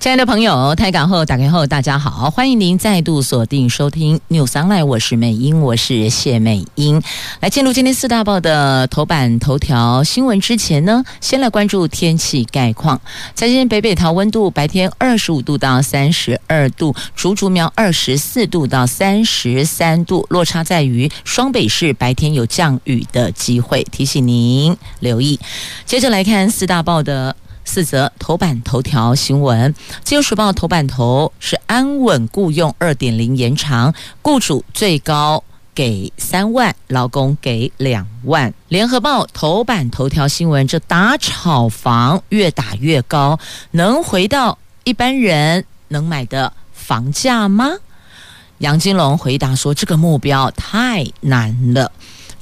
亲爱的朋友，台港后打开后，大家好，欢迎您再度锁定收听 News Online，我是美英，我是谢美英。来进入今天四大报的头版头条新闻之前呢，先来关注天气概况。在今天北北桃温度白天二十五度到三十二度，竹竹苗二十四度到三十三度，落差在于双北市白天有降雨的机会，提醒您留意。接着来看四大报的。四则头版头条新闻，自由时报头版头是安稳雇佣二点零延长，雇主最高给三万，劳工给两万。联合报头版头条新闻，这打炒房越打越高，能回到一般人能买的房价吗？杨金龙回答说，这个目标太难了。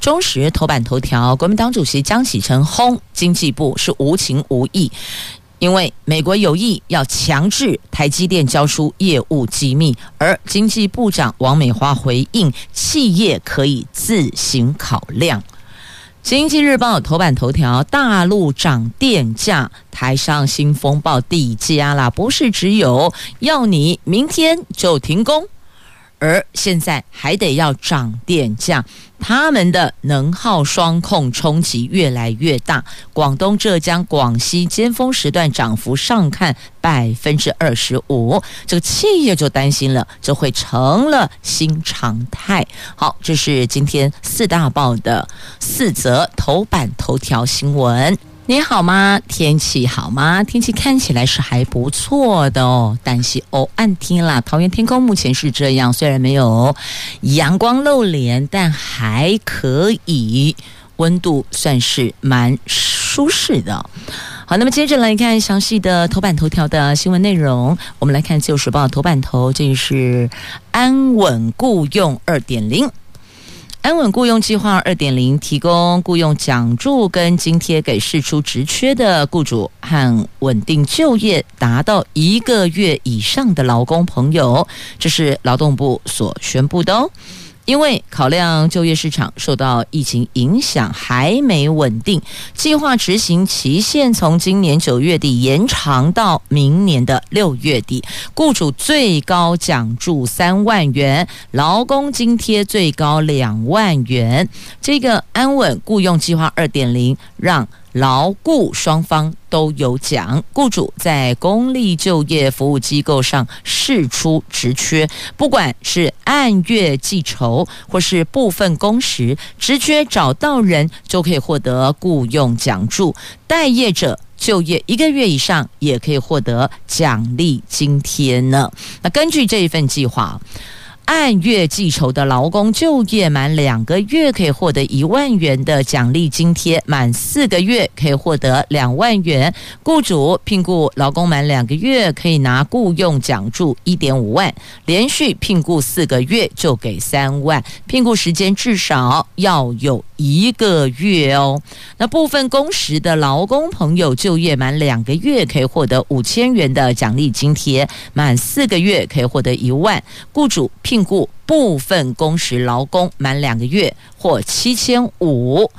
中时头版头条，国民党主席江启臣轰经济部是无情无义，因为美国有意要强制台积电交出业务机密，而经济部长王美花回应，企业可以自行考量。经济日报头版头条，大陆涨电价，台上新风暴递加啦，不是只有要你明天就停工。而现在还得要涨电价，他们的能耗双控冲击越来越大。广东、浙江、广西尖峰时段涨幅上看百分之二十五，这个企业就担心了，这会成了新常态。好，这是今天四大报的四则头版头条新闻。你好吗？天气好吗？天气看起来是还不错的哦。但是哦，暗天啦，桃园天空目前是这样，虽然没有阳光露脸，但还可以，温度算是蛮舒适的。好，那么接着来看详细的头版头条的新闻内容。我们来看《自由时报》头版头，这是安稳雇用二点零。安稳雇佣计划二点零提供雇佣奖助跟津贴给释出职缺的雇主和稳定就业达到一个月以上的劳工朋友，这是劳动部所宣布的哦。因为考量就业市场受到疫情影响还没稳定，计划执行期限从今年九月底延长到明年的六月底。雇主最高奖助三万元，劳工津贴最高两万元。这个安稳雇佣计划二点零让。劳雇双方都有奖，雇主在公立就业服务机构上事出职缺，不管是按月计酬或是部分工时，职缺找到人就可以获得雇佣奖助。待业者就业一个月以上，也可以获得奖励津贴呢。那根据这一份计划。按月计酬的劳工就业满两个月可以获得一万元的奖励津贴，满四个月可以获得两万元。雇主聘雇劳工满两个月可以拿雇用奖助一点五万，连续聘雇四个月就给三万，聘雇时间至少要有一个月哦。那部分工时的劳工朋友就业满两个月可以获得五千元的奖励津贴，满四个月可以获得一万。雇主聘雇部分工时劳工满两个月或七千五，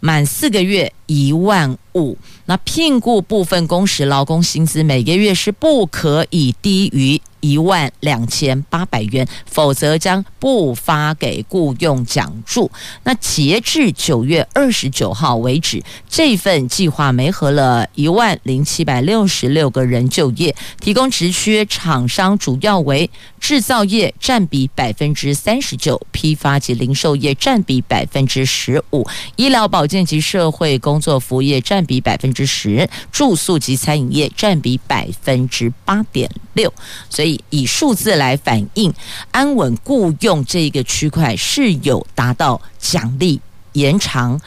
满四个月一万五。那聘雇部分工时劳工薪资每个月是不可以低于。一万两千八百元，否则将不发给雇用奖助。那截至九月二十九号为止，这份计划媒合了一万零七百六十六个人就业，提供职缺厂商主要为制造业，占比百分之三十九；批发及零售业占比百分之十五；医疗保健及社会工工作服务业占比百分之十；住宿及餐饮业占比百分之八点六。所以。以数字来反映，安稳雇佣这一个区块是有达到奖励延长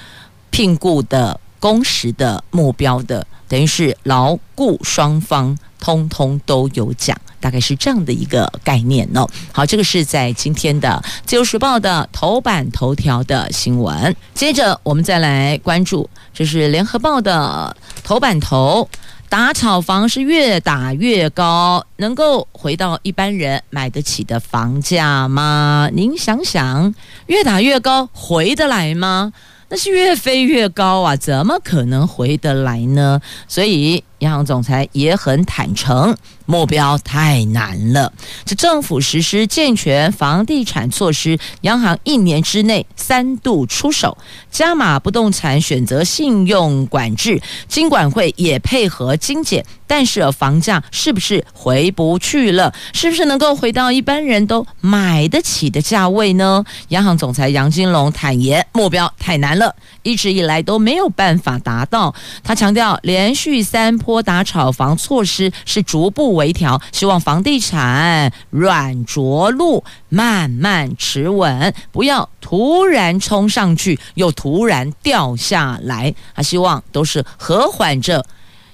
聘雇的工时的目标的，等于是劳雇双方通通都有奖。大概是这样的一个概念哦。好，这个是在今天的《自由时报》的头版头条的新闻。接着我们再来关注，这是《联合报》的头版头。打炒房是越打越高，能够回到一般人买得起的房价吗？您想想，越打越高，回得来吗？那是越飞越高啊，怎么可能回得来呢？所以央行总裁也很坦诚。目标太难了。这政府实施健全房地产措施，央行一年之内三度出手，加码不动产选择信用管制，金管会也配合精简。但是房价是不是回不去了？是不是能够回到一般人都买得起的价位呢？央行总裁杨金龙坦言，目标太难了，一直以来都没有办法达到。他强调，连续三波打炒房措施是逐步微调，希望房地产软着陆，慢慢持稳，不要突然冲上去又突然掉下来。他希望都是和缓着，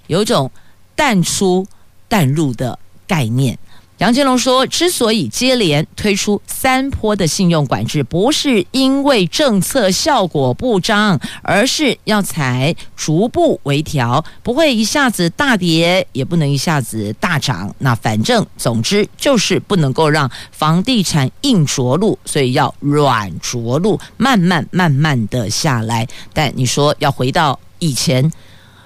有种淡出淡入的概念。杨金龙说：“之所以接连推出三波的信用管制，不是因为政策效果不彰，而是要采逐步微调，不会一下子大跌，也不能一下子大涨。那反正总之就是不能够让房地产硬着陆，所以要软着陆，慢慢慢慢的下来。但你说要回到以前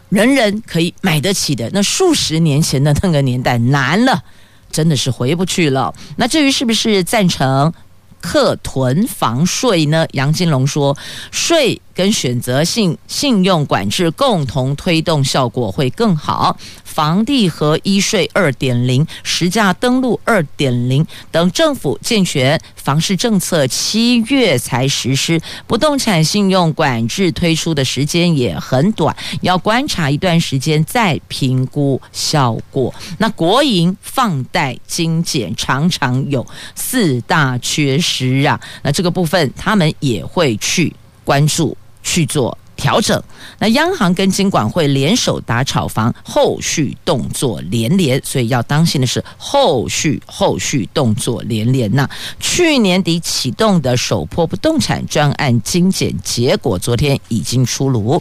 人人可以买得起的那数十年前的那个年代，难了。”真的是回不去了。那至于是不是赞成课囤房税呢？杨金龙说，税跟选择性信用管制共同推动效果会更好。房地合一税二点零、实价登录二点零等政府健全房市政策，七月才实施。不动产信用管制推出的时间也很短，要观察一段时间再评估效果。那国营放贷精简常常有四大缺失啊，那这个部分他们也会去关注去做。调整，那央行跟金管会联手打炒房，后续动作连连，所以要当心的是后续后续动作连连。那去年底启动的首波不动产专案精简结果，昨天已经出炉。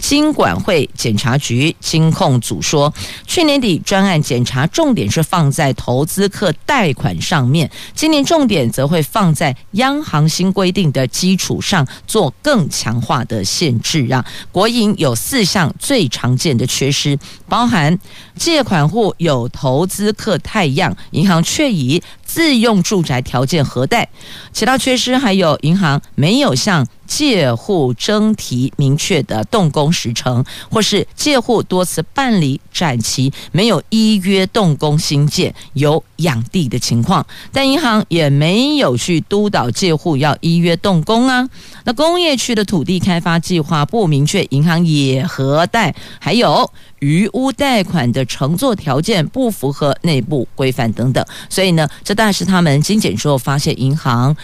金管会检查局金控组说，去年底专案检查重点是放在投资客贷款上面，今年重点则会放在央行新规定的基础上做更强化的限制。让国营有四项最常见的缺失，包含借款户有投资客太样，银行却以自用住宅条件核贷；其他缺失还有银行没有向借户征提明确的动工时程，或是借户多次办理展期，没有依约动工兴建，有养地的情况，但银行也没有去督导借户要依约动工啊。那工业区的土地开发计划不明确，银行也核贷，还有余屋贷款的承作条件不符合内部规范等等，所以呢，这大是他们精简之后发现银行。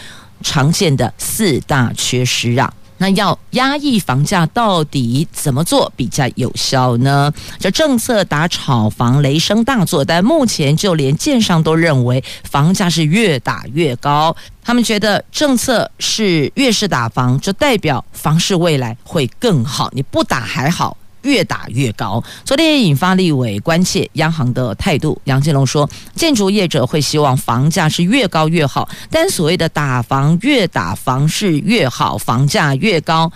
常见的四大缺失啊，那要压抑房价到底怎么做比较有效呢？这政策打炒房雷声大作，但目前就连建商都认为房价是越打越高。他们觉得政策是越是打房，就代表房市未来会更好。你不打还好。越打越高，昨天也引发立委关切央行的态度。杨金龙说，建筑业者会希望房价是越高越好，但所谓的打房越打房市越好，房价越高。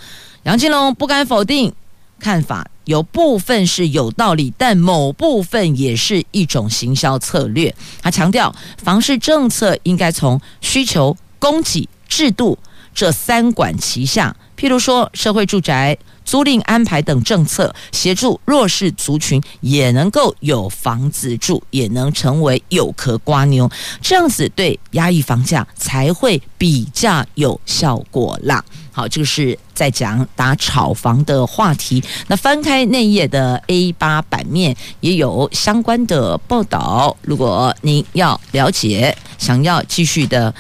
杨金龙不敢否定看法，有部分是有道理，但某部分也是一种行销策略。他强调，房市政策应该从需求、供给、制度。这三管齐下。譬如说，社会住宅。租赁安排等政策，协助弱势族群也能够有房子住，也能成为有壳瓜牛，这样子对压抑房价才会比较有效果啦。好，这个是在讲打炒房的话题。那翻开内页的 A 八版面也有相关的报道。如果您要了解，想要继续的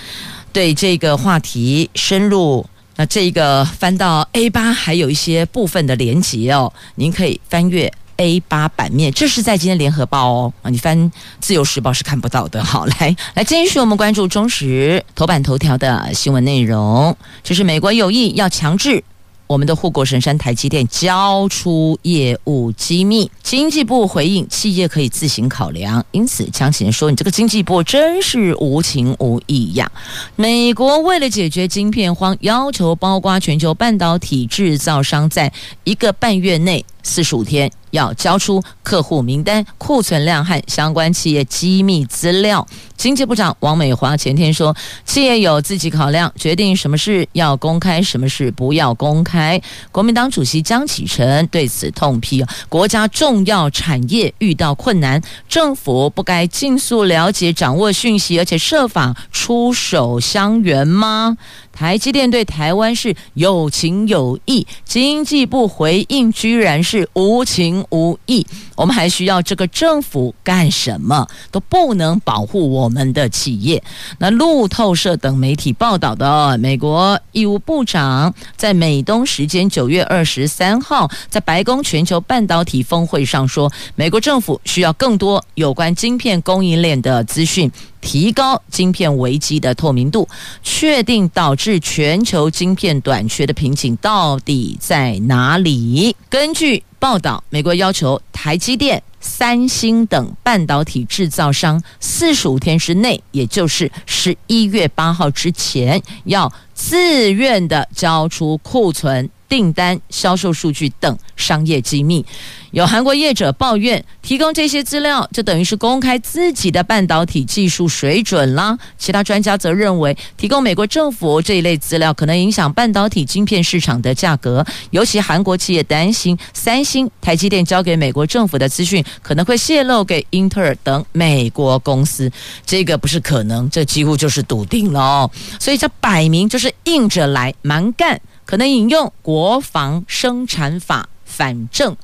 对这个话题深入。那这个翻到 A 八还有一些部分的连结哦，您可以翻阅 A 八版面，这是在今天联合报哦，你翻自由时报是看不到的。好，来来继续我们关注中时头版头条的新闻内容，这是美国有意要强制。我们的护国神山台积电交出业务机密，经济部回应企业可以自行考量，因此江启臣说：“你这个经济部真是无情无义呀！”美国为了解决晶片荒，要求包括全球半导体制造商在一个半月内。四十五天要交出客户名单、库存量和相关企业机密资料。经济部长王美华前天说，企业有自己考量，决定什么事要公开，什么事不要公开。国民党主席江启臣对此痛批：国家重要产业遇到困难，政府不该尽速了解、掌握讯息，而且设法出手相援吗？台积电对台湾是有情有义，经济部回应居然是无情无义。我们还需要这个政府干什么？都不能保护我们的企业。那路透社等媒体报道的，美国义务部长在美东时间九月二十三号在白宫全球半导体峰会上说，美国政府需要更多有关晶片供应链的资讯。提高晶片危机的透明度，确定导致全球晶片短缺的瓶颈到底在哪里？根据报道，美国要求台积电、三星等半导体制造商四十五天之内，也就是十一月八号之前，要自愿的交出库存。订单、销售数据等商业机密，有韩国业者抱怨，提供这些资料就等于是公开自己的半导体技术水准啦。其他专家则认为，提供美国政府这一类资料可能影响半导体晶片市场的价格，尤其韩国企业担心三星、台积电交给美国政府的资讯可能会泄露给英特尔等美国公司。这个不是可能，这几乎就是笃定了哦。所以这摆明就是硬着来，蛮干。可能引用国防生产法，反正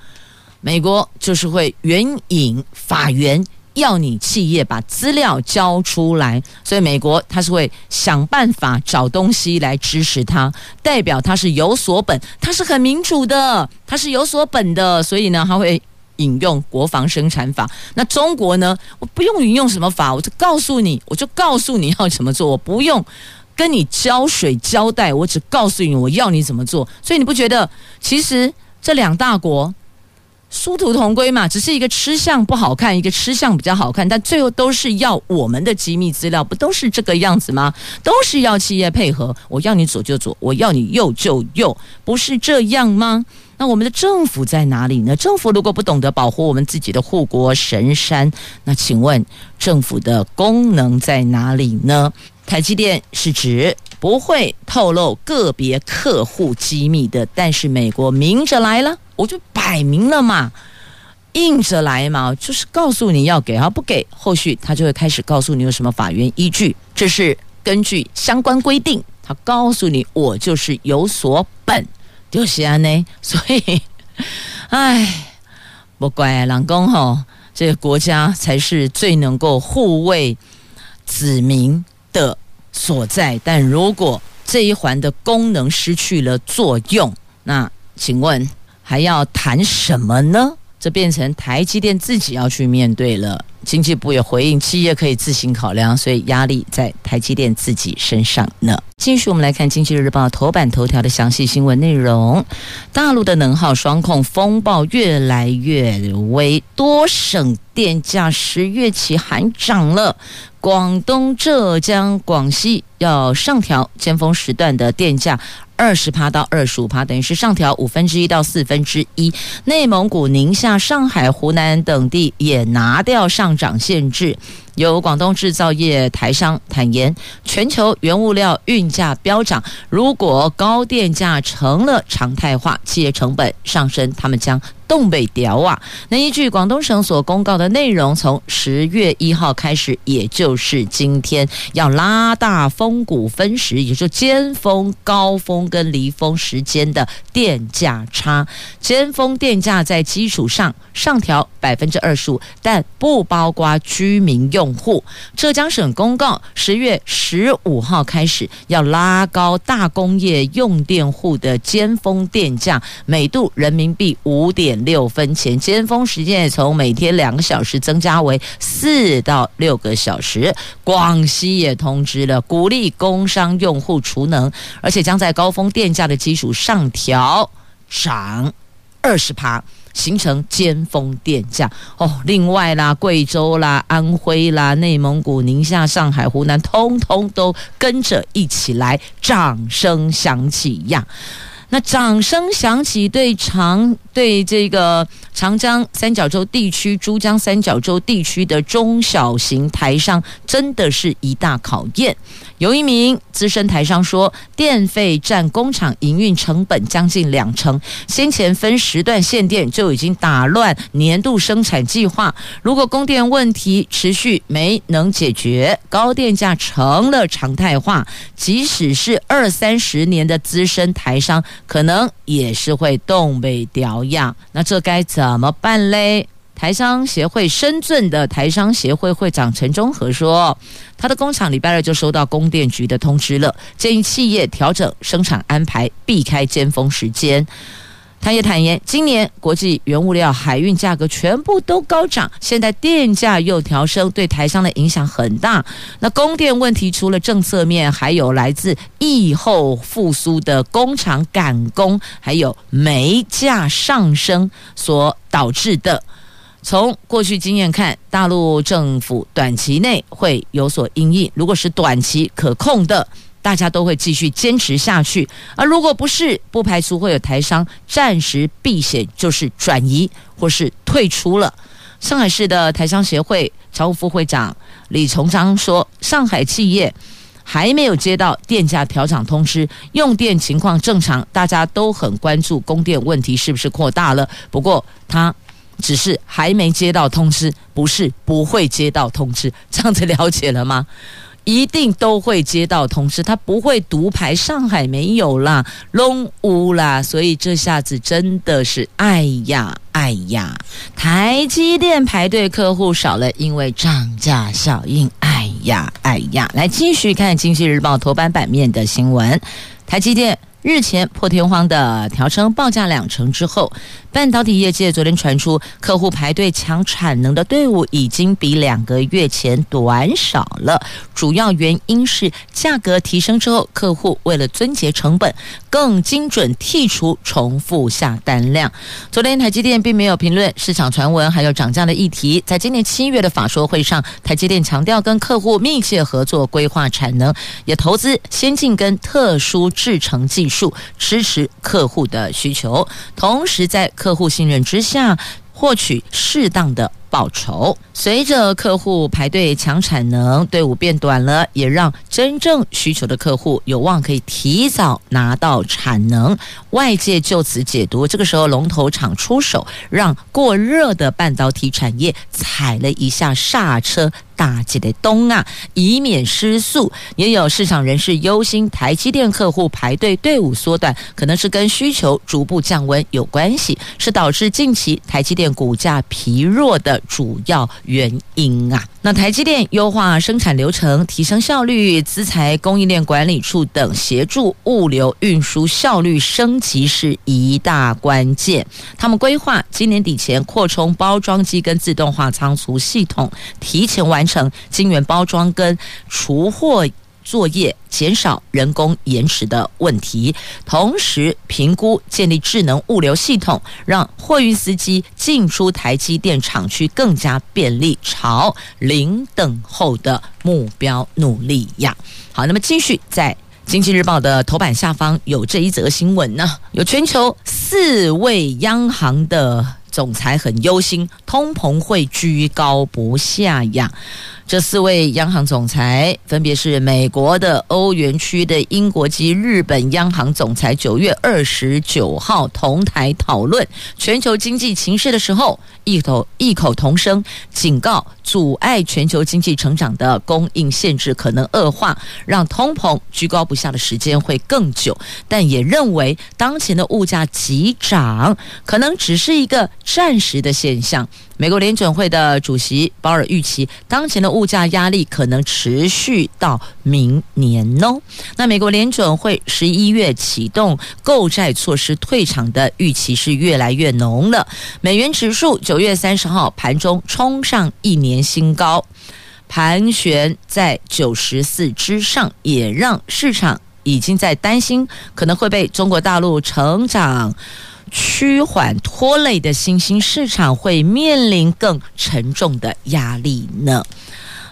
美国就是会援引法源，要你企业把资料交出来，所以美国他是会想办法找东西来支持他，代表他是有所本，他是很民主的，他是有所本的，所以呢，他会引用国防生产法。那中国呢，我不用引用什么法，我就告诉你，我就告诉你要怎么做，我不用。跟你浇水浇带，我只告诉你我要你怎么做，所以你不觉得其实这两大国殊途同归嘛？只是一个吃相不好看，一个吃相比较好看，但最后都是要我们的机密资料，不都是这个样子吗？都是要企业配合，我要你左就左，我要你右就右，不是这样吗？那我们的政府在哪里呢？政府如果不懂得保护我们自己的护国神山，那请问政府的功能在哪里呢？台积电是指不会透露个别客户机密的，但是美国明着来了，我就摆明了嘛，硬着来嘛，就是告诉你要给，啊不给，后续他就会开始告诉你有什么法源依据，这是根据相关规定，他告诉你我就是有所本，就是安呢，所以，唉，不怪老公吼，这个国家才是最能够护卫子民的所在，但如果这一环的功能失去了作用，那请问还要谈什么呢？这变成台积电自己要去面对了。经济部也回应，企业可以自行考量，所以压力在台积电自己身上呢。继续，我们来看《经济日报》头版头条的详细新闻内容：大陆的能耗双控风暴越来越微，多省电价十月起喊涨了。广东、浙江、广西要上调尖峰时段的电价二十趴到二十五趴，等于是上调五分之一到四分之一。内蒙古、宁夏、上海、湖南等地也拿掉上涨限制。有广东制造业台商坦言，全球原物料运价飙涨，如果高电价成了常态化，企业成本上升，他们将东北调啊。那依据广东省所公告的内容，从十月一号开始，也就是今天，要拉大峰谷分时，也就是尖峰、高峰跟离峰时间的电价差。尖峰电价在基础上上调百分之二十五，但不包括居民用。用户。浙江省公告，十月十五号开始要拉高大工业用电户的尖峰电价，每度人民币五点六分钱，尖峰时间也从每天两个小时增加为四到六个小时。广西也通知了，鼓励工商用户储能，而且将在高峰电价的基础上调涨二十趴。形成尖峰电价哦，另外啦，贵州啦、安徽啦、内蒙古、宁夏、上海、湖南，通通都跟着一起来，掌声响起呀！那掌声响起，对长对这个长江三角洲地区、珠江三角洲地区的中小型台商，真的是一大考验。有一名资深台商说，电费占工厂营运成本将近两成，先前分时段限电就已经打乱年度生产计划。如果供电问题持续没能解决，高电价成了常态化，即使是二三十年的资深台商，可能也是会东北调样。那这该怎么办嘞？台商协会深圳的台商协会会长陈忠和说，他的工厂礼拜二就收到供电局的通知了，建议企业调整生产安排，避开尖峰时间。他也坦言，今年国际原物料海运价格全部都高涨，现在电价又调升，对台商的影响很大。那供电问题除了政策面，还有来自疫后复苏的工厂赶工，还有煤价上升所导致的。从过去经验看，大陆政府短期内会有所因应。如果是短期可控的，大家都会继续坚持下去；而如果不是，不排除会有台商暂时避险，就是转移或是退出了。上海市的台商协会常务副会长李崇章说：“上海企业还没有接到电价调涨通知，用电情况正常，大家都很关注供电问题是不是扩大了。不过他。”只是还没接到通知，不是不会接到通知，这样子了解了吗？一定都会接到通知，他不会独排上海没有啦，拢有啦，所以这下子真的是哎呀哎呀，台积电排队客户少了，因为涨价效应，哎呀哎呀，来继续看《经济日报》头版版面的新闻，台积电。日前破天荒的调升报价两成之后，半导体业界昨天传出客户排队抢产能的队伍已经比两个月前短少了。主要原因是价格提升之后，客户为了尊节成本，更精准剔除重复下单量。昨天台积电并没有评论市场传闻还有涨价的议题。在今年七月的法说会上，台积电强调跟客户密切合作，规划产能，也投资先进跟特殊制程技术。支持客户的需求，同时在客户信任之下获取适当的报酬。随着客户排队抢产能，队伍变短了，也让真正需求的客户有望可以提早拿到产能。外界就此解读，这个时候龙头厂出手，让过热的半导体产业踩了一下刹车。大吉的东啊，以免失速。也有市场人士忧心，台积电客户排队队伍缩短，可能是跟需求逐步降温有关系，是导致近期台积电股价疲弱的主要原因啊。那台积电优化生产流程，提升效率，资材供应链管理处等协助物流运输效率升级是一大关键。他们规划今年底前扩充包装机跟自动化仓储系统，提前完。成晶圆包装跟储货作业，减少人工延迟的问题，同时评估建立智能物流系统，让货运司机进出台积电厂区更加便利，朝零等候的目标努力呀。好，那么继续在经济日报的头版下方有这一则新闻呢，有全球四位央行的。总裁很忧心，通膨会居高不下呀。这四位央行总裁分别是美国的、欧元区的、英国及日本央行总裁，九月二十九号同台讨论全球经济情势的时候，异口异口同声警告，阻碍全球经济成长的供应限制可能恶化，让通膨居高不下的时间会更久。但也认为，当前的物价急涨可能只是一个暂时的现象。美国联准会的主席鲍尔预期，当前的物价压力可能持续到明年哦。那美国联准会十一月启动购债措施退场的预期是越来越浓了。美元指数九月三十号盘中冲上一年新高，盘旋在九十四之上，也让市场已经在担心可能会被中国大陆成长趋缓拖累的新兴市场会面临更沉重的压力呢。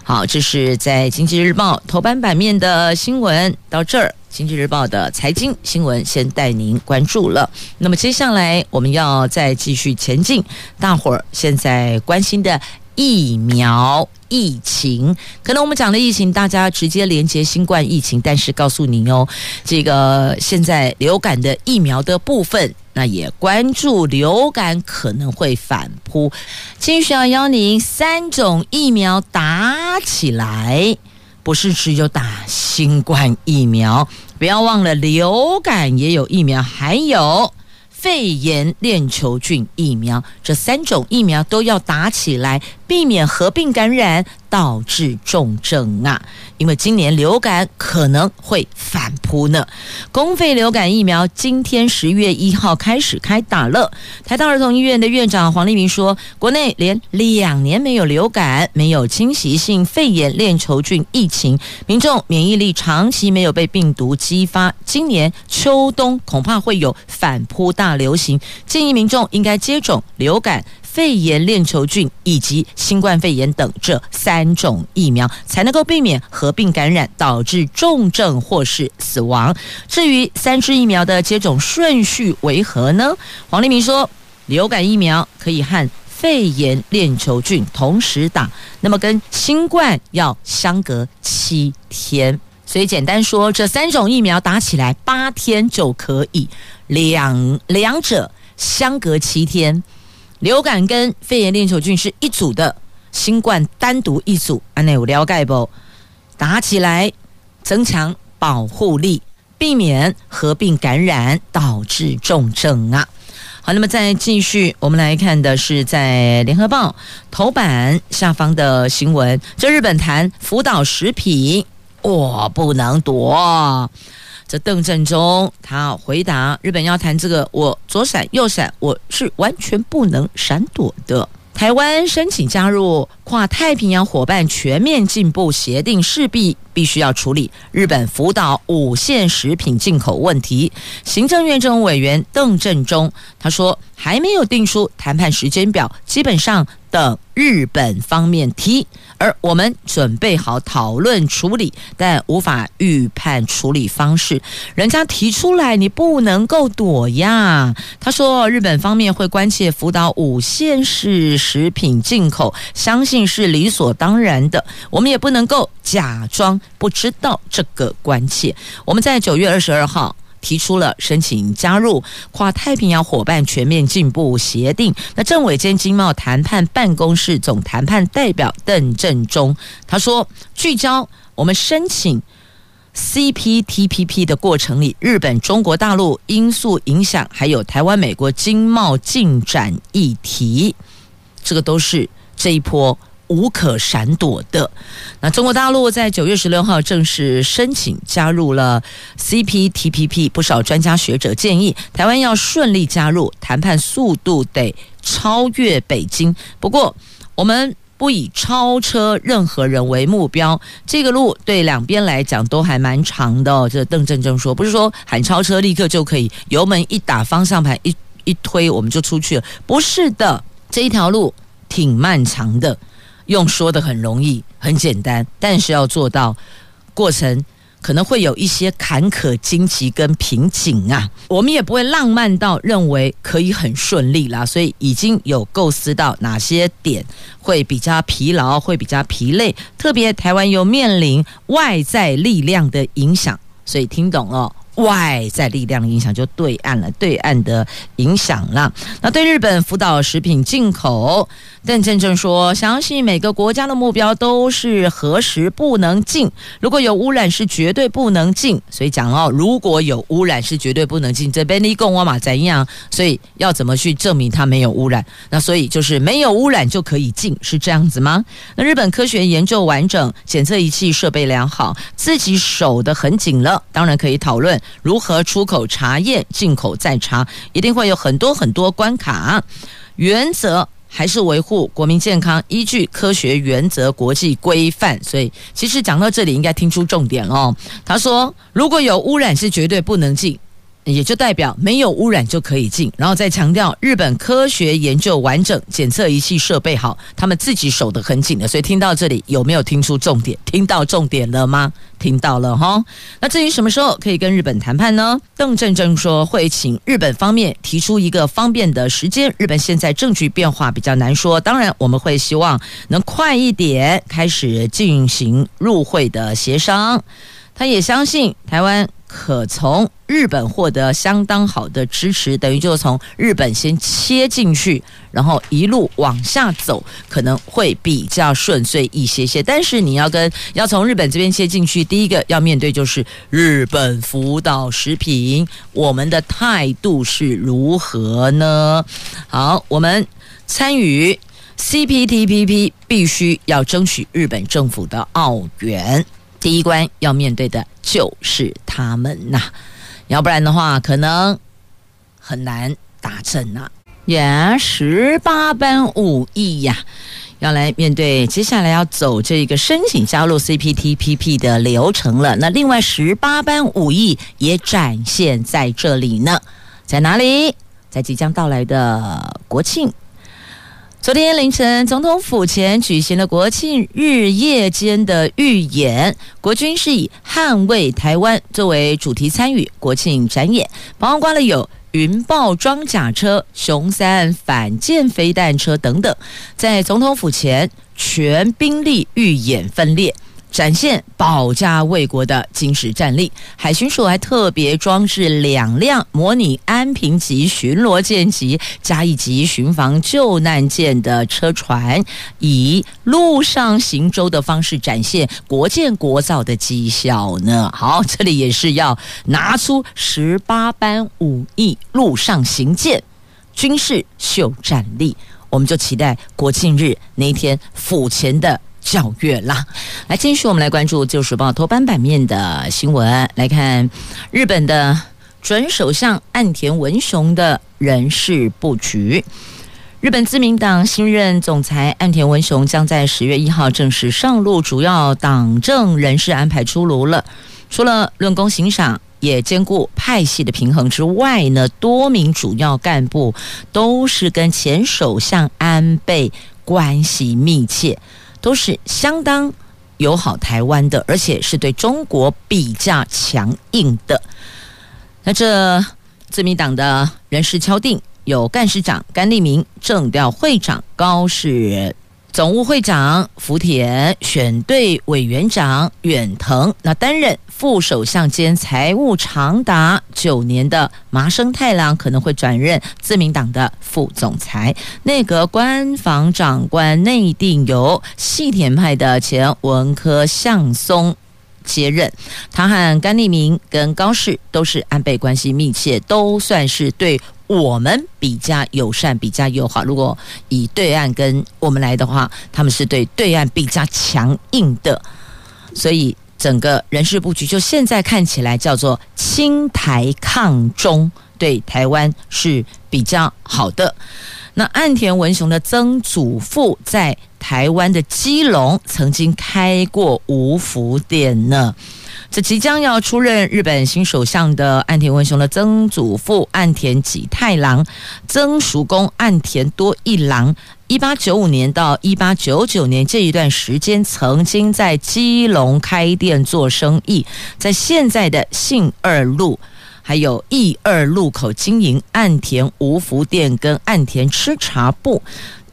好，这是在《经济日报》头版版面的新闻。到这儿，《经济日报》的财经新闻先带您关注了。那么接下来我们要再继续前进，大伙儿现在关心的疫苗疫情，可能我们讲的疫情，大家直接连接新冠疫情，但是告诉您哦，这个现在流感的疫苗的部分。那也关注流感可能会反扑，今天需要邀您三种疫苗打起来，不是只有打新冠疫苗，不要忘了流感也有疫苗，还有肺炎链球菌疫苗，这三种疫苗都要打起来，避免合并感染。导致重症啊！因为今年流感可能会反扑呢。公费流感疫苗今天十月一号开始开打了。台大儿童医院的院长黄立明说，国内连两年没有流感，没有侵袭性肺炎链球菌疫情，民众免疫力长期没有被病毒激发，今年秋冬恐怕会有反扑大流行，建议民众应该接种流感。肺炎链球菌以及新冠肺炎等这三种疫苗，才能够避免合并感染导致重症或是死亡。至于三支疫苗的接种顺序为何呢？黄立明说，流感疫苗可以和肺炎链球菌同时打，那么跟新冠要相隔七天，所以简单说，这三种疫苗打起来八天就可以，两两者相隔七天。流感跟肺炎链球菌是一组的，新冠单独一组。安内有了解不？打起来增强保护力，避免合并感染导致重症啊！好，那么再继续，我们来看的是在联合报头版下方的新闻。这日本谈福岛食品，我不能躲。这邓振中他回答：日本要谈这个，我左闪右闪，我是完全不能闪躲的。台湾申请加入跨太平洋伙伴全面进步协定，势必必须要处理日本福岛五县食品进口问题。行政院政务委员邓振中他说，还没有定出谈判时间表，基本上等日本方面提。而我们准备好讨论处理，但无法预判处理方式。人家提出来，你不能够躲呀。他说，日本方面会关切福岛五县市食品进口，相信是理所当然的。我们也不能够假装不知道这个关切。我们在九月二十二号。提出了申请加入跨太平洋伙伴全面进步协定。那政委兼经贸谈判办公室总谈判代表邓振中他说：“聚焦我们申请 CPTPP 的过程里，日本、中国大陆因素影响，还有台湾、美国经贸进展议题，这个都是这一波。”无可闪躲的。那中国大陆在九月十六号正式申请加入了 CPTPP，不少专家学者建议，台湾要顺利加入，谈判速度得超越北京。不过，我们不以超车任何人为目标，这个路对两边来讲都还蛮长的。这邓振正说，不是说喊超车立刻就可以油门一打，方向盘一一推，我们就出去了。不是的，这一条路挺漫长的。用说的很容易，很简单，但是要做到，过程可能会有一些坎坷、荆棘跟瓶颈啊。我们也不会浪漫到认为可以很顺利啦，所以已经有构思到哪些点会比较疲劳，会比较疲累。特别台湾又面临外在力量的影响，所以听懂了。外在力量的影响，就对岸了，对岸的影响了。那对日本福岛食品进口，邓正正说，相信每个国家的目标都是何时不能进，如果有污染是绝对不能进。所以讲哦，如果有污染是绝对不能进，这边你跟我嘛怎样？所以要怎么去证明它没有污染？那所以就是没有污染就可以进，是这样子吗？那日本科学研究完整，检测仪器设备良好，自己守得很紧了，当然可以讨论。如何出口查验，进口再查，一定会有很多很多关卡。原则还是维护国民健康，依据科学原则、国际规范。所以，其实讲到这里，应该听出重点哦。他说，如果有污染，是绝对不能进。也就代表没有污染就可以进，然后再强调日本科学研究完整，检测仪器设备好，他们自己守得很紧的。所以听到这里有没有听出重点？听到重点了吗？听到了哈。那至于什么时候可以跟日本谈判呢？邓正正说会请日本方面提出一个方便的时间。日本现在政局变化比较难说，当然我们会希望能快一点开始进行入会的协商。他也相信台湾。可从日本获得相当好的支持，等于就是从日本先切进去，然后一路往下走，可能会比较顺遂一些些。但是你要跟要从日本这边切进去，第一个要面对就是日本福岛食品，我们的态度是如何呢？好，我们参与 CPTPP 必须要争取日本政府的澳援。第一关要面对的就是他们呐，要不然的话可能很难达成呐。呀，十八般武艺呀，要来面对接下来要走这个申请加入 CPTPP 的流程了。那另外十八般武艺也展现在这里呢，在哪里？在即将到来的国庆。昨天凌晨，总统府前举行了国庆日夜间的预演，国军是以“捍卫台湾”作为主题参与国庆展演，包括了有云豹装甲车、熊三反舰飞弹车等等，在总统府前全兵力预演分裂。展现保家卫国的精实战力，海巡署还特别装置两辆模拟安平级巡逻舰级、嘉义级巡防救难舰的车船，以陆上行舟的方式展现国建国造的绩效呢。好，这里也是要拿出十八般武艺，陆上行舰，军事秀战力。我们就期待国庆日那一天府前的。教育啦，来继续我们来关注《旧时报》头版版面的新闻，来看日本的准首相岸田文雄的人事布局。日本自民党新任总裁岸田文雄将在十月一号正式上路，主要党政人事安排出炉了。除了论功行赏，也兼顾派系的平衡之外呢，多名主要干部都是跟前首相安倍关系密切。都是相当友好台湾的，而且是对中国比较强硬的。那这自民党的人事敲定，有干事长甘立明、政调会长高市。总务会长福田、选对委员长远藤，那担任副首相兼财务长达九年的麻生太郎可能会转任自民党的副总裁。内阁官房长官内定由细田派的前文科相松接任。他和甘利明跟高市都是安倍关系密切，都算是对。我们比较友善，比较友好。如果以对岸跟我们来的话，他们是对对岸比较强硬的，所以整个人事布局就现在看起来叫做亲台抗中，对台湾是比较好的。那岸田文雄的曾祖父在台湾的基隆曾经开过五福店呢。这即将要出任日本新首相的岸田文雄的曾祖父岸田吉太郎，曾叔公岸田多一郎，一八九五年到一八九九年这一段时间，曾经在基隆开店做生意，在现在的信二路还有义二路口经营岸田吴福店跟岸田吃茶部。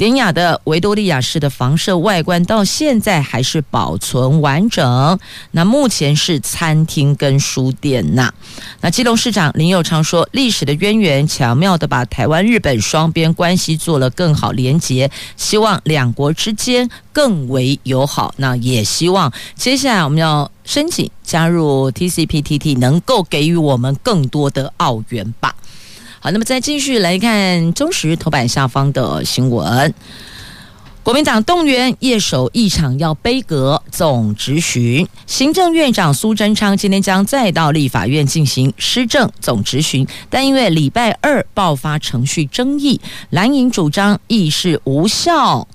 典雅的维多利亚式的房舍外观到现在还是保存完整。那目前是餐厅跟书店呐。那基隆市长林右昌说，历史的渊源巧妙地把台湾日本双边关系做了更好连结，希望两国之间更为友好。那也希望接下来我们要申请加入 TCPTT，能够给予我们更多的澳元吧。好，那么再继续来看中时头版下方的新闻。国民党动员夜守议场要杯阁总执询，行政院长苏贞昌今天将再到立法院进行施政总执询，但因为礼拜二爆发程序争议，蓝营主张议事无效。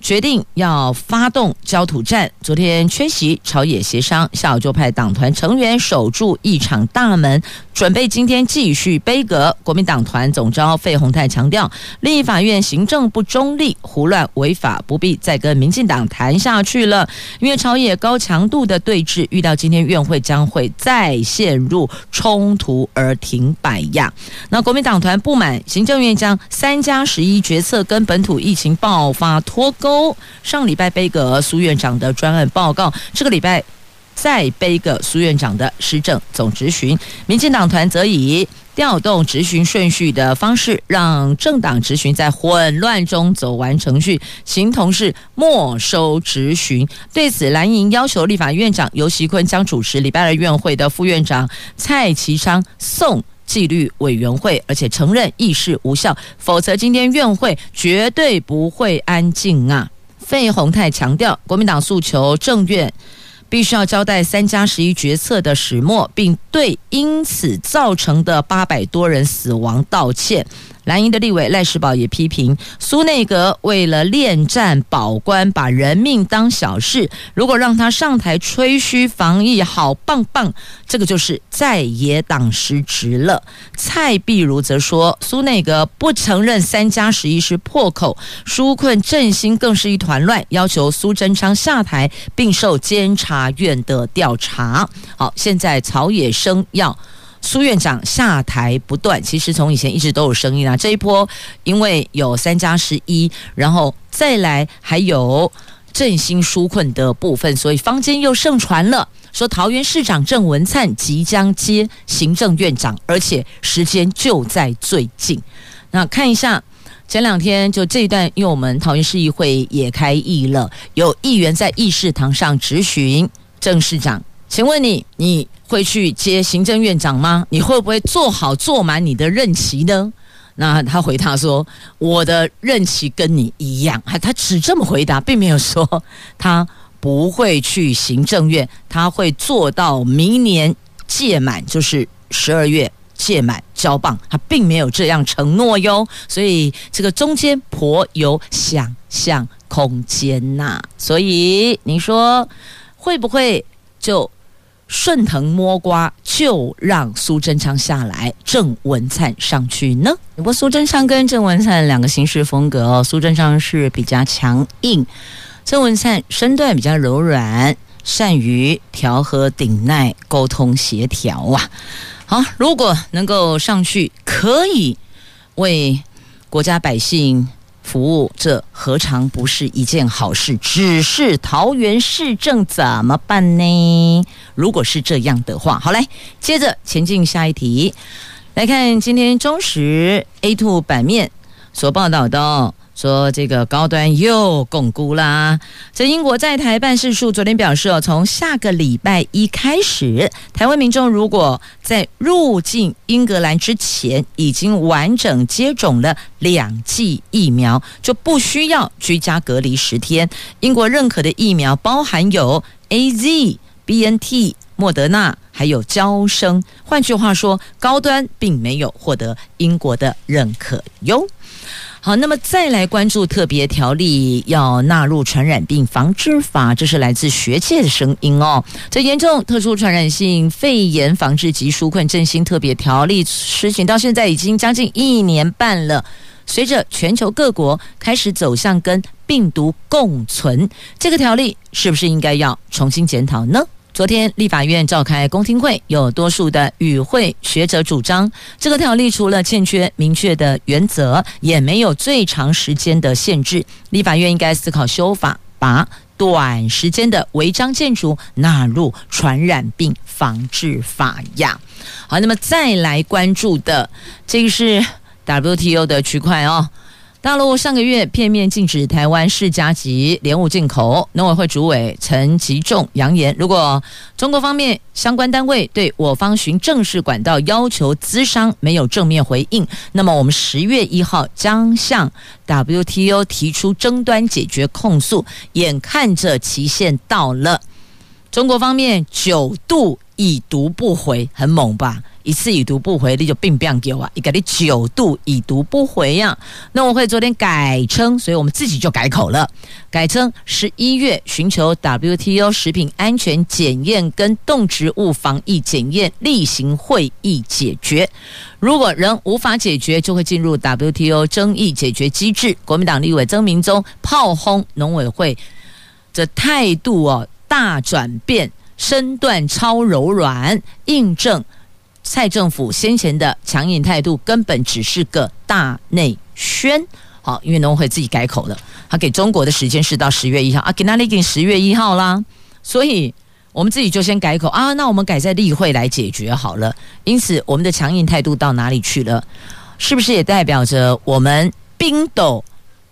决定要发动焦土战。昨天缺席朝野协商，下午就派党团成员守住一场大门，准备今天继续杯葛。国民党团总召费鸿泰强调，立法院行政不中立、胡乱违法，不必再跟民进党谈下去了。因为朝野高强度的对峙，遇到今天院会将会再陷入冲突而停摆呀。那国民党团不满行政院将三加十一决策跟本土疫情爆发脱钩。上礼拜背个苏院长的专案报告，这个礼拜再背个苏院长的施政总执询。民进党团则以调动执询顺序的方式，让政党执询在混乱中走完程序，形同是没收执询。对此，蓝营要求立法院长游锡堃将主持礼拜二院会的副院长蔡其昌送纪律委员会，而且承认议事无效，否则今天院会绝对不会安静啊！费鸿泰强调，国民党诉求政院必须要交代三加十一决策的始末，并对因此造成的八百多人死亡道歉。蓝营的立委赖世宝也批评苏内阁为了恋战保官，把人命当小事。如果让他上台吹嘘防疫好棒棒，这个就是在野党失职了。蔡壁如则说，苏内阁不承认三加十一是破口，纾困振兴更是一团乱，要求苏贞昌下台并受监察院的调查。好，现在朝野声要。苏院长下台不断，其实从以前一直都有声音啊。这一波因为有三加十一，然后再来还有振兴纾困的部分，所以坊间又盛传了说桃园市长郑文灿即将接行政院长，而且时间就在最近。那看一下前两天就这一段，因为我们桃园市议会也开议了，有议员在议事堂上质询郑市长，请问你你。会去接行政院长吗？你会不会做好做满你的任期呢？那他回答说：“我的任期跟你一样。”他只这么回答，并没有说他不会去行政院，他会做到明年届满，就是十二月届满交棒。他并没有这样承诺哟，所以这个中间颇有想象空间呐。所以你说会不会就？顺藤摸瓜，就让苏贞昌下来，郑文灿上去呢？不过苏贞昌跟郑文灿两个行事风格哦，苏贞昌是比较强硬，郑文灿身段比较柔软，善于调和顶耐，沟通协调啊。好，如果能够上去，可以为国家百姓。服务，这何尝不是一件好事？只是桃园市政怎么办呢？如果是这样的话，好来，接着前进下一题，来看今天中时 A two 版面所报道的。说这个高端又巩固啦。这英国在台办事处昨天表示哦，从下个礼拜一开始，台湾民众如果在入境英格兰之前已经完整接种了两剂疫苗，就不需要居家隔离十天。英国认可的疫苗包含有 AZ、BNT、莫德纳，还有娇生。换句话说，高端并没有获得英国的认可哟。好，那么再来关注特别条例要纳入传染病防治法，这是来自学界的声音哦。这严重特殊传染性肺炎防治及纾困振兴特别条例实行到现在已经将近一年半了。随着全球各国开始走向跟病毒共存，这个条例是不是应该要重新检讨呢？昨天立法院召开公听会，有多数的与会学者主张，这个条例除了欠缺明确的原则，也没有最长时间的限制。立法院应该思考修法，把短时间的违章建筑纳入传染病防治法呀。好，那么再来关注的，这个是 WTO 的区块哦。大陆上个月片面禁止台湾释迦及莲雾进口，农委会主委陈吉仲扬言，如果中国方面相关单位对我方循正式管道要求咨商没有正面回应，那么我们十月一号将向 WTO 提出争端解决控诉。眼看着期限到了，中国方面九度已读不回，很猛吧？一次已读不回，你就并不给我啊！你给你九度已读不回呀、啊？农委会昨天改称，所以我们自己就改口了，改称十一月寻求 WTO 食品安全检验跟动植物防疫检验例行会议解决。如果仍无法解决，就会进入 WTO 争议解决机制。国民党立委曾明宗炮轰农委会这态度哦，大转变，身段超柔软，印证。蔡政府先前的强硬态度根本只是个大内宣，好，因为农会自己改口了，他给中国的时间是到十月一号啊，给那里给十月一号啦，所以我们自己就先改口啊，那我们改在例会来解决好了。因此，我们的强硬态度到哪里去了？是不是也代表着我们冰斗，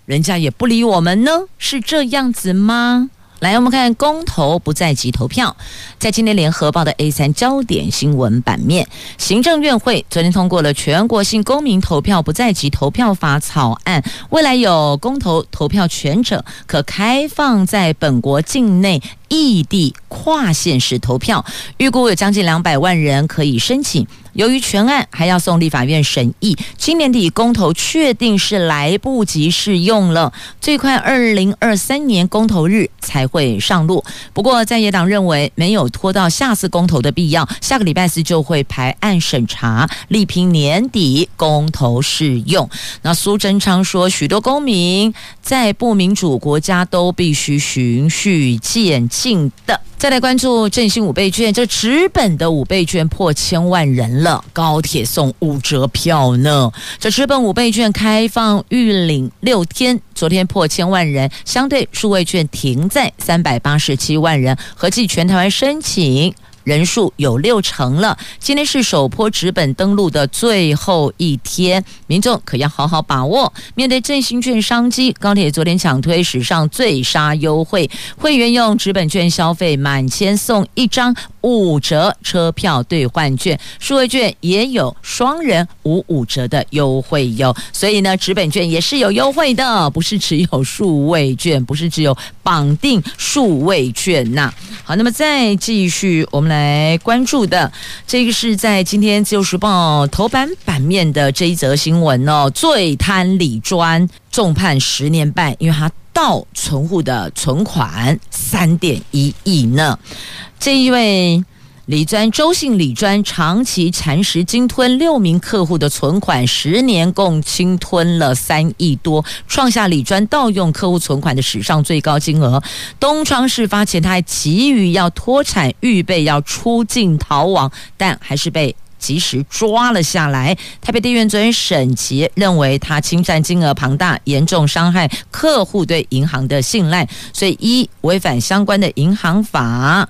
人家也不理我们呢？是这样子吗？来，我们看公投不在籍投票，在今天联合报的 A 三焦点新闻版面，行政院会昨天通过了全国性公民投票不在籍投票法草案，未来有公投投票权者可开放在本国境内。异地跨县市投票，预估有将近两百万人可以申请。由于全案还要送立法院审议，今年底公投确定是来不及适用了，最快二零二三年公投日才会上路。不过在野党认为没有拖到下次公投的必要，下个礼拜四就会排案审查，力拼年底公投适用。那苏贞昌说，许多公民在不民主国家都必须循序渐进。的，再来关注振兴五倍券，这纸本的五倍券破千万人了，高铁送五折票呢。这纸本五倍券开放预领六天，昨天破千万人，相对数位券停在三百八十七万人，合计全台湾申请。人数有六成了。今天是首波纸本登录的最后一天，民众可要好好把握。面对振兴券商机，高铁昨天抢推史上最杀优惠，会员用纸本券消费满千送一张五折车票兑换券，数位券也有双人五五折的优惠哟。所以呢，纸本券也是有优惠的，不是只有数位券，不是只有绑定数位券呐。好，那么再继续，我们来。关注的这个是在今天《自由时报》头版版面的这一则新闻哦，最贪理专重判十年半，因为他盗存户的存款三点一亿呢。这一位。李专周姓李专长期蚕食鲸吞六名客户的存款，十年共鲸吞了三亿多，创下李专盗用客户存款的史上最高金额。东窗事发前，他还急于要脱产，预备要出境逃亡，但还是被及时抓了下来。台北地院昨天审结，认为他侵占金额庞大，严重伤害客户对银行的信赖，所以一违反相关的银行法，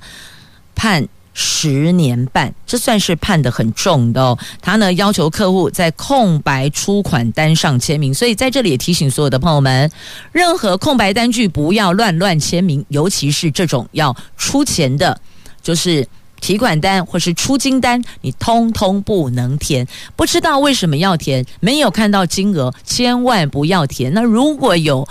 判。十年半，这算是判得很重的哦。他呢要求客户在空白出款单上签名，所以在这里也提醒所有的朋友们，任何空白单据不要乱乱签名，尤其是这种要出钱的，就是提款单或是出金单，你通通不能填。不知道为什么要填，没有看到金额，千万不要填。那如果有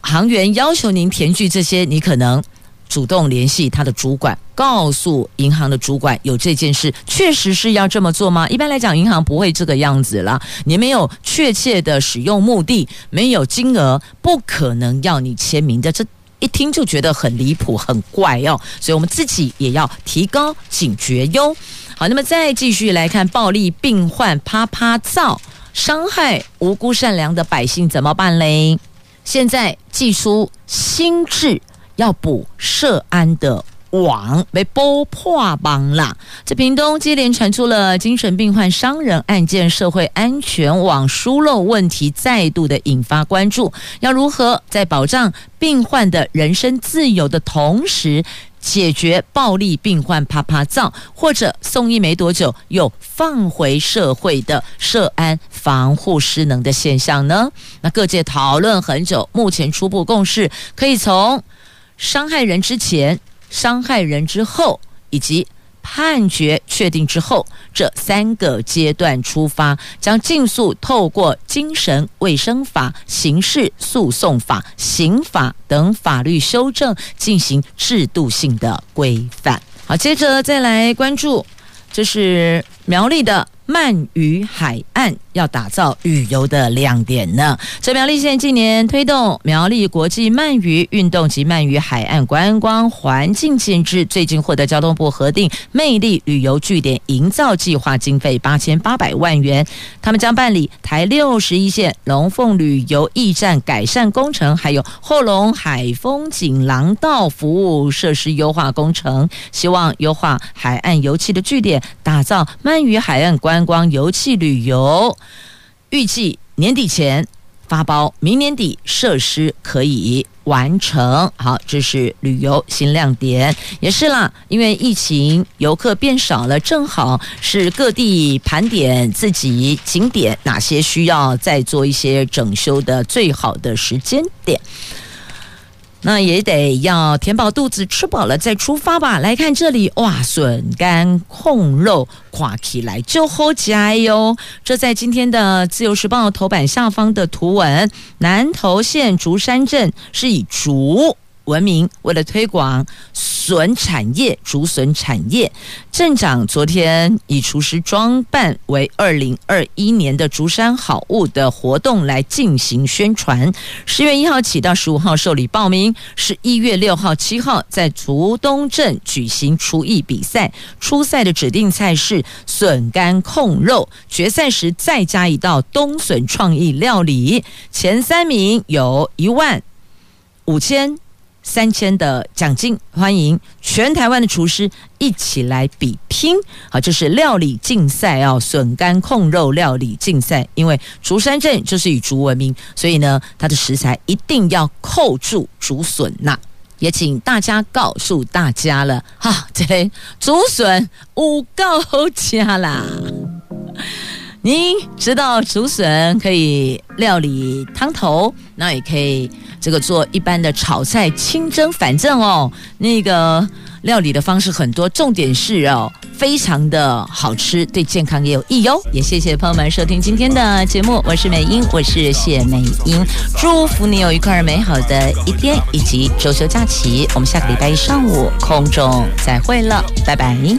行员要求您填具这些，你可能。主动联系他的主管，告诉银行的主管有这件事，确实是要这么做吗？一般来讲，银行不会这个样子啦。你没有确切的使用目的，没有金额，不可能要你签名的。这一听就觉得很离谱、很怪哦。所以我们自己也要提高警觉哟。好，那么再继续来看，暴力病患啪啪造，伤害无辜善良的百姓怎么办嘞？现在祭出心智。要补涉安的网被剥破帮了！这屏东接连传出了精神病患伤人案件，社会安全网疏漏问题再度的引发关注。要如何在保障病患的人身自由的同时，解决暴力病患啪啪造，或者送医没多久又放回社会的社安防护失能的现象呢？那各界讨论很久，目前初步共识可以从伤害人之前。伤害人之后，以及判决确定之后，这三个阶段出发，将尽速透过精神卫生法、刑事诉讼法、刑法等法律修正，进行制度性的规范。好，接着再来关注，这是苗栗的。鳗鱼海岸要打造旅游的亮点呢。这苗栗县近年推动苗栗国际鳗鱼运动及鳗鱼海岸观光环境建置，最近获得交通部核定魅力旅游据点营造计划经费八千八百万元。他们将办理台六十一线龙凤旅游驿站改善工程，还有后龙海风景廊道服务设施优化工程，希望优化海岸游憩的据点，打造鳗鱼海岸观。光游憩旅游，预计年底前发包，明年底设施可以完成。好，这是旅游新亮点，也是啦。因为疫情游客变少了，正好是各地盘点自己景点哪些需要再做一些整修的最好的时间点。那也得要填饱肚子，吃饱了再出发吧。来看这里，哇，笋干控肉，垮起来就喝起来哟。这在今天的《自由时报》头版下方的图文，南投县竹山镇是以竹。闻名，为了推广笋产业，竹笋产业，镇长昨天以厨师装扮为二零二一年的竹山好物的活动来进行宣传。十月一号起到十五号受理报名，十一月六号、七号在竹东镇举行厨艺比赛。初赛的指定菜是笋干控肉，决赛时再加一道冬笋创意料理。前三名有一万五千。三千的奖金，欢迎全台湾的厨师一起来比拼。好，这是料理竞赛哦，笋干控肉料理竞赛。因为竹山镇就是以竹闻名，所以呢，它的食材一定要扣住竹笋呐。也请大家告诉大家了，哈，这竹笋五够加啦。您知道竹笋可以料理汤头，那也可以。这个做一般的炒菜、清蒸，反正哦，那个料理的方式很多，重点是哦，非常的好吃，对健康也有益哟。也谢谢朋友们收听今天的节目，我是美英，我是谢美英，祝福你有一块美好的一天以及周休假期。我们下个礼拜一上午空中再会了，拜拜。